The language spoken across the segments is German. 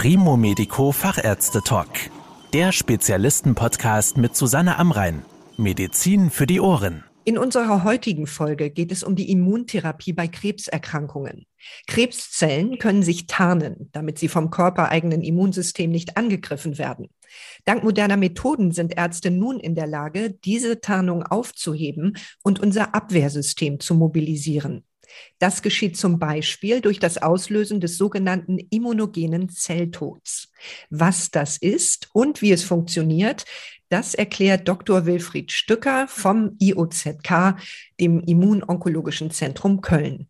Primo Medico Fachärzte Talk. Der Spezialisten-Podcast mit Susanne Amrein. Medizin für die Ohren. In unserer heutigen Folge geht es um die Immuntherapie bei Krebserkrankungen. Krebszellen können sich tarnen, damit sie vom körpereigenen Immunsystem nicht angegriffen werden. Dank moderner Methoden sind Ärzte nun in der Lage, diese Tarnung aufzuheben und unser Abwehrsystem zu mobilisieren. Das geschieht zum Beispiel durch das Auslösen des sogenannten immunogenen Zelltods. Was das ist und wie es funktioniert, das erklärt Dr. Wilfried Stücker vom IOZK, dem Immunonkologischen Zentrum Köln.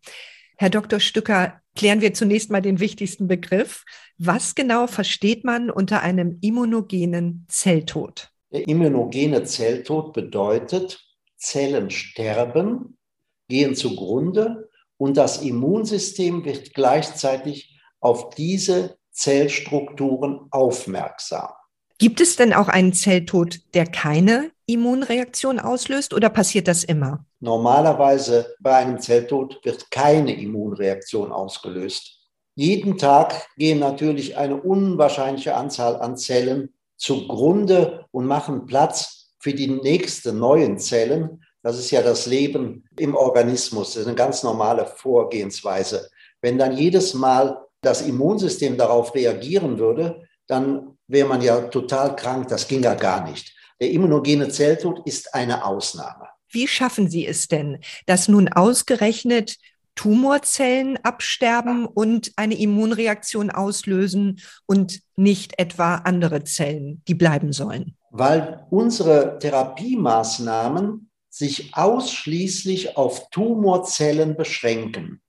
Herr Dr. Stücker, klären wir zunächst mal den wichtigsten Begriff. Was genau versteht man unter einem immunogenen Zelltod? Der immunogene Zelltod bedeutet, Zellen sterben, gehen zugrunde und das Immunsystem wird gleichzeitig auf diese Zellstrukturen aufmerksam. Gibt es denn auch einen Zelltod, der keine Immunreaktion auslöst oder passiert das immer? Normalerweise bei einem Zelltod wird keine Immunreaktion ausgelöst. Jeden Tag gehen natürlich eine unwahrscheinliche Anzahl an Zellen zugrunde und machen Platz für die nächsten neuen Zellen. Das ist ja das Leben im Organismus. Das ist eine ganz normale Vorgehensweise. Wenn dann jedes Mal das Immunsystem darauf reagieren würde, dann wäre man ja total krank. Das ging ja gar nicht. Der immunogene Zelltod ist eine Ausnahme. Wie schaffen Sie es denn, dass nun ausgerechnet Tumorzellen absterben und eine Immunreaktion auslösen und nicht etwa andere Zellen, die bleiben sollen? Weil unsere Therapiemaßnahmen sich ausschließlich auf Tumorzellen beschränken.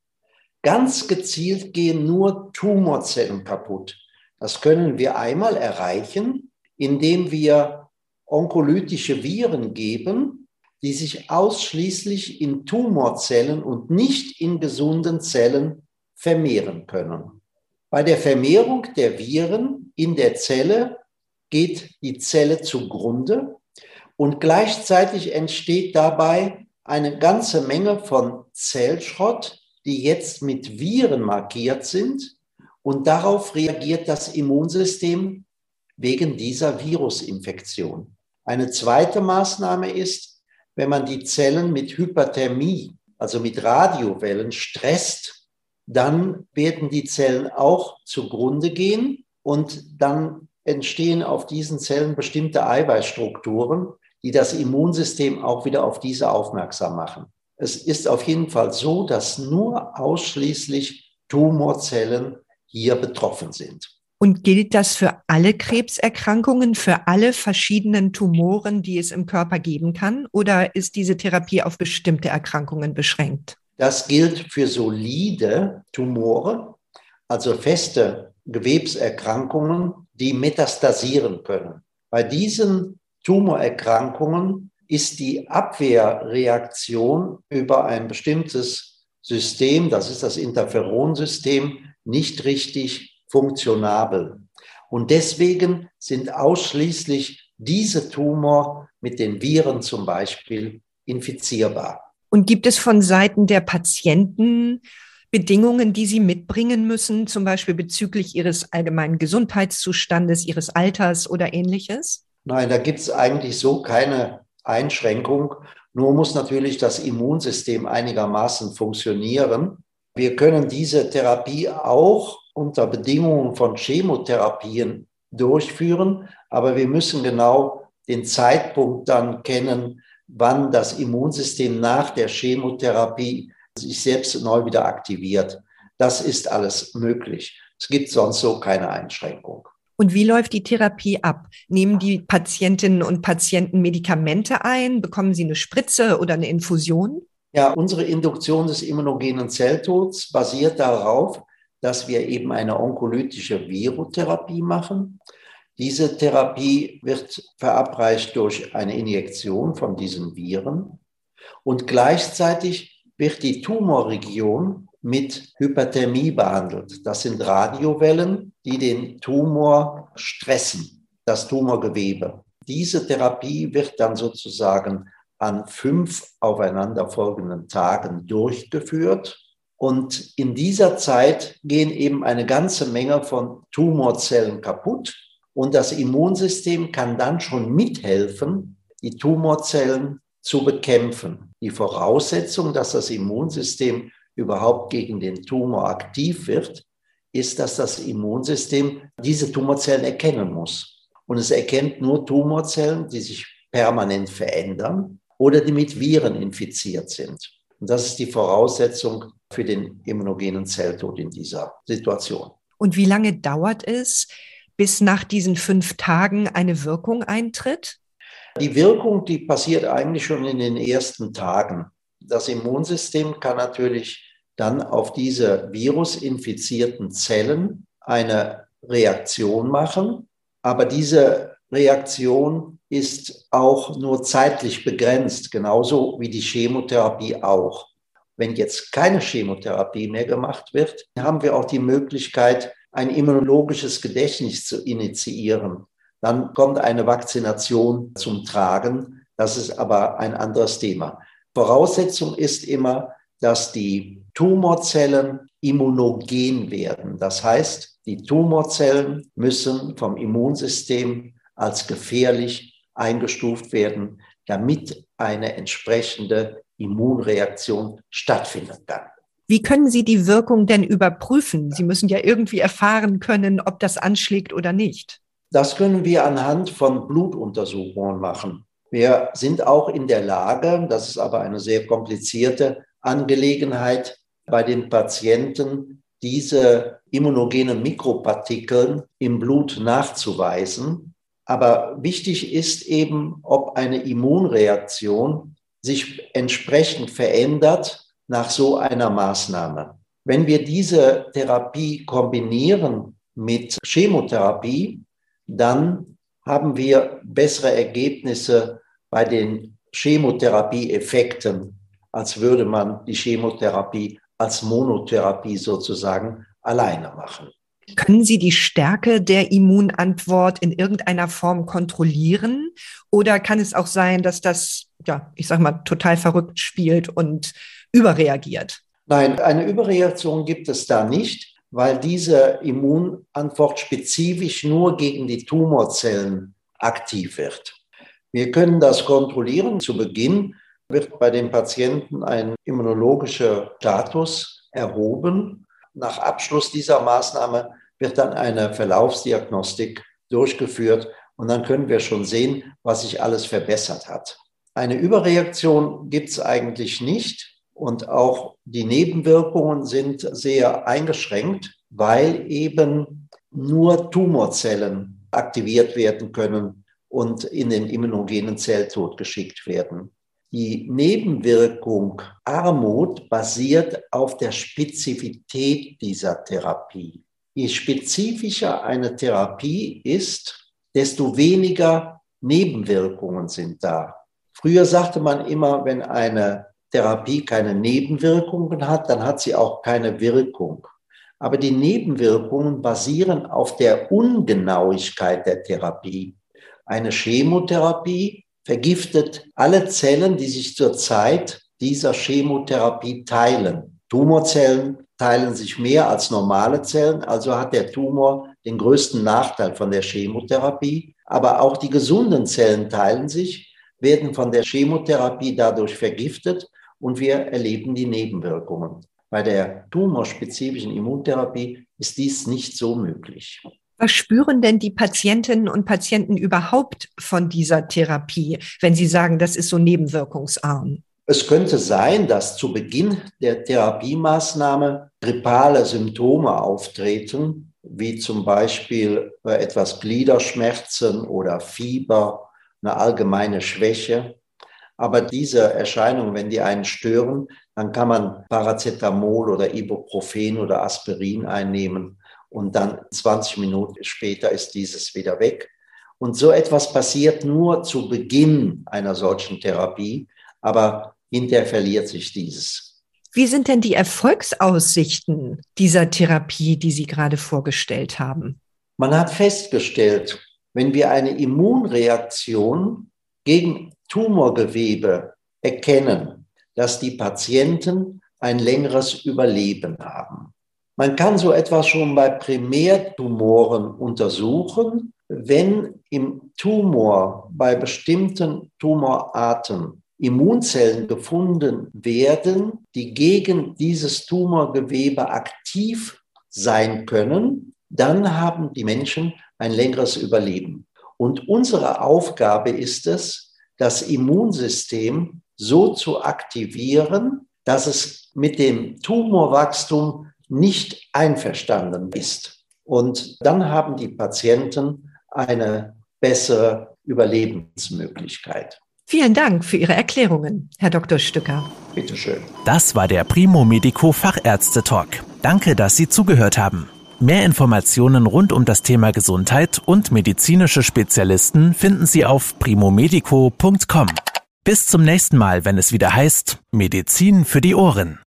Ganz gezielt gehen nur Tumorzellen kaputt. Das können wir einmal erreichen, indem wir onkolytische Viren geben, die sich ausschließlich in Tumorzellen und nicht in gesunden Zellen vermehren können. Bei der Vermehrung der Viren in der Zelle geht die Zelle zugrunde und gleichzeitig entsteht dabei eine ganze Menge von Zellschrott, die jetzt mit Viren markiert sind und darauf reagiert das Immunsystem wegen dieser Virusinfektion. Eine zweite Maßnahme ist, wenn man die Zellen mit Hyperthermie, also mit Radiowellen stresst, dann werden die Zellen auch zugrunde gehen und dann entstehen auf diesen Zellen bestimmte Eiweißstrukturen, die das Immunsystem auch wieder auf diese aufmerksam machen. Es ist auf jeden Fall so, dass nur ausschließlich Tumorzellen hier betroffen sind. Und gilt das für alle Krebserkrankungen, für alle verschiedenen Tumoren, die es im Körper geben kann? Oder ist diese Therapie auf bestimmte Erkrankungen beschränkt? Das gilt für solide Tumore, also feste Gewebserkrankungen, die metastasieren können. Bei diesen Tumorerkrankungen ist die Abwehrreaktion über ein bestimmtes System, das ist das Interferonsystem, nicht richtig funktionabel. Und deswegen sind ausschließlich diese Tumor mit den Viren zum Beispiel infizierbar. Und gibt es von Seiten der Patienten Bedingungen, die sie mitbringen müssen, zum Beispiel bezüglich ihres allgemeinen Gesundheitszustandes, ihres Alters oder ähnliches? Nein, da gibt es eigentlich so keine Einschränkung. Nur muss natürlich das Immunsystem einigermaßen funktionieren. Wir können diese Therapie auch unter Bedingungen von Chemotherapien durchführen, aber wir müssen genau den Zeitpunkt dann kennen, wann das Immunsystem nach der Chemotherapie sich selbst neu wieder aktiviert. Das ist alles möglich. Es gibt sonst so keine Einschränkung. Und wie läuft die Therapie ab? Nehmen die Patientinnen und Patienten Medikamente ein? Bekommen sie eine Spritze oder eine Infusion? Ja, unsere Induktion des immunogenen Zelltods basiert darauf, dass wir eben eine onkolytische Virotherapie machen. Diese Therapie wird verabreicht durch eine Injektion von diesen Viren und gleichzeitig wird die Tumorregion mit Hyperthermie behandelt. Das sind Radiowellen, die den Tumor stressen, das Tumorgewebe. Diese Therapie wird dann sozusagen an fünf aufeinanderfolgenden Tagen durchgeführt. Und in dieser Zeit gehen eben eine ganze Menge von Tumorzellen kaputt. Und das Immunsystem kann dann schon mithelfen, die Tumorzellen zu bekämpfen. Die Voraussetzung, dass das Immunsystem überhaupt gegen den Tumor aktiv wird, ist, dass das Immunsystem diese Tumorzellen erkennen muss. Und es erkennt nur Tumorzellen, die sich permanent verändern oder die mit Viren infiziert sind. Und das ist die Voraussetzung für den immunogenen Zelltod in dieser Situation. Und wie lange dauert es, bis nach diesen fünf Tagen eine Wirkung eintritt? Die Wirkung, die passiert eigentlich schon in den ersten Tagen. Das Immunsystem kann natürlich dann auf diese virusinfizierten Zellen eine Reaktion machen, aber diese Reaktion ist auch nur zeitlich begrenzt, genauso wie die Chemotherapie auch. Wenn jetzt keine Chemotherapie mehr gemacht wird, haben wir auch die Möglichkeit, ein immunologisches Gedächtnis zu initiieren. Dann kommt eine Vakzination zum Tragen. Das ist aber ein anderes Thema. Voraussetzung ist immer, dass die Tumorzellen immunogen werden. Das heißt, die Tumorzellen müssen vom Immunsystem als gefährlich eingestuft werden, damit eine entsprechende Immunreaktion stattfinden kann. Wie können Sie die Wirkung denn überprüfen? Sie müssen ja irgendwie erfahren können, ob das anschlägt oder nicht. Das können wir anhand von Blutuntersuchungen machen. Wir sind auch in der Lage, das ist aber eine sehr komplizierte Angelegenheit, bei den Patienten diese immunogenen Mikropartikeln im Blut nachzuweisen. Aber wichtig ist eben, ob eine Immunreaktion sich entsprechend verändert nach so einer Maßnahme. Wenn wir diese Therapie kombinieren mit Chemotherapie, dann haben wir bessere Ergebnisse bei den Chemotherapieeffekten, als würde man die Chemotherapie als Monotherapie sozusagen alleine machen. Können Sie die Stärke der Immunantwort in irgendeiner Form kontrollieren? Oder kann es auch sein, dass das, ja, ich sag mal, total verrückt spielt und überreagiert? Nein, eine Überreaktion gibt es da nicht, weil diese Immunantwort spezifisch nur gegen die Tumorzellen aktiv wird. Wir können das kontrollieren. Zu Beginn wird bei den Patienten ein immunologischer Status erhoben. Nach Abschluss dieser Maßnahme wird dann eine Verlaufsdiagnostik durchgeführt und dann können wir schon sehen, was sich alles verbessert hat. Eine Überreaktion gibt es eigentlich nicht und auch die Nebenwirkungen sind sehr eingeschränkt, weil eben nur Tumorzellen aktiviert werden können und in den immunogenen Zelltod geschickt werden. Die Nebenwirkung Armut basiert auf der Spezifität dieser Therapie je spezifischer eine Therapie ist, desto weniger Nebenwirkungen sind da. Früher sagte man immer, wenn eine Therapie keine Nebenwirkungen hat, dann hat sie auch keine Wirkung. Aber die Nebenwirkungen basieren auf der Ungenauigkeit der Therapie. Eine Chemotherapie vergiftet alle Zellen, die sich zur Zeit dieser Chemotherapie teilen. Tumorzellen, teilen sich mehr als normale Zellen, also hat der Tumor den größten Nachteil von der Chemotherapie. Aber auch die gesunden Zellen teilen sich, werden von der Chemotherapie dadurch vergiftet und wir erleben die Nebenwirkungen. Bei der tumorspezifischen Immuntherapie ist dies nicht so möglich. Was spüren denn die Patientinnen und Patienten überhaupt von dieser Therapie, wenn sie sagen, das ist so nebenwirkungsarm? Es könnte sein, dass zu Beginn der Therapiemaßnahme grippale Symptome auftreten, wie zum Beispiel etwas Gliederschmerzen oder Fieber, eine allgemeine Schwäche. Aber diese Erscheinungen, wenn die einen stören, dann kann man Paracetamol oder Ibuprofen oder Aspirin einnehmen und dann 20 Minuten später ist dieses wieder weg. Und so etwas passiert nur zu Beginn einer solchen Therapie. Aber hinterher verliert sich dieses. Wie sind denn die Erfolgsaussichten dieser Therapie, die Sie gerade vorgestellt haben? Man hat festgestellt, wenn wir eine Immunreaktion gegen Tumorgewebe erkennen, dass die Patienten ein längeres Überleben haben. Man kann so etwas schon bei Primärtumoren untersuchen, wenn im Tumor bei bestimmten Tumorarten Immunzellen gefunden werden, die gegen dieses Tumorgewebe aktiv sein können, dann haben die Menschen ein längeres Überleben. Und unsere Aufgabe ist es, das Immunsystem so zu aktivieren, dass es mit dem Tumorwachstum nicht einverstanden ist. Und dann haben die Patienten eine bessere Überlebensmöglichkeit. Vielen Dank für Ihre Erklärungen, Herr Dr. Stücker. Bitte schön. Das war der Primo Medico Fachärzte Talk. Danke, dass Sie zugehört haben. Mehr Informationen rund um das Thema Gesundheit und medizinische Spezialisten finden Sie auf primomedico.com. Bis zum nächsten Mal, wenn es wieder heißt Medizin für die Ohren.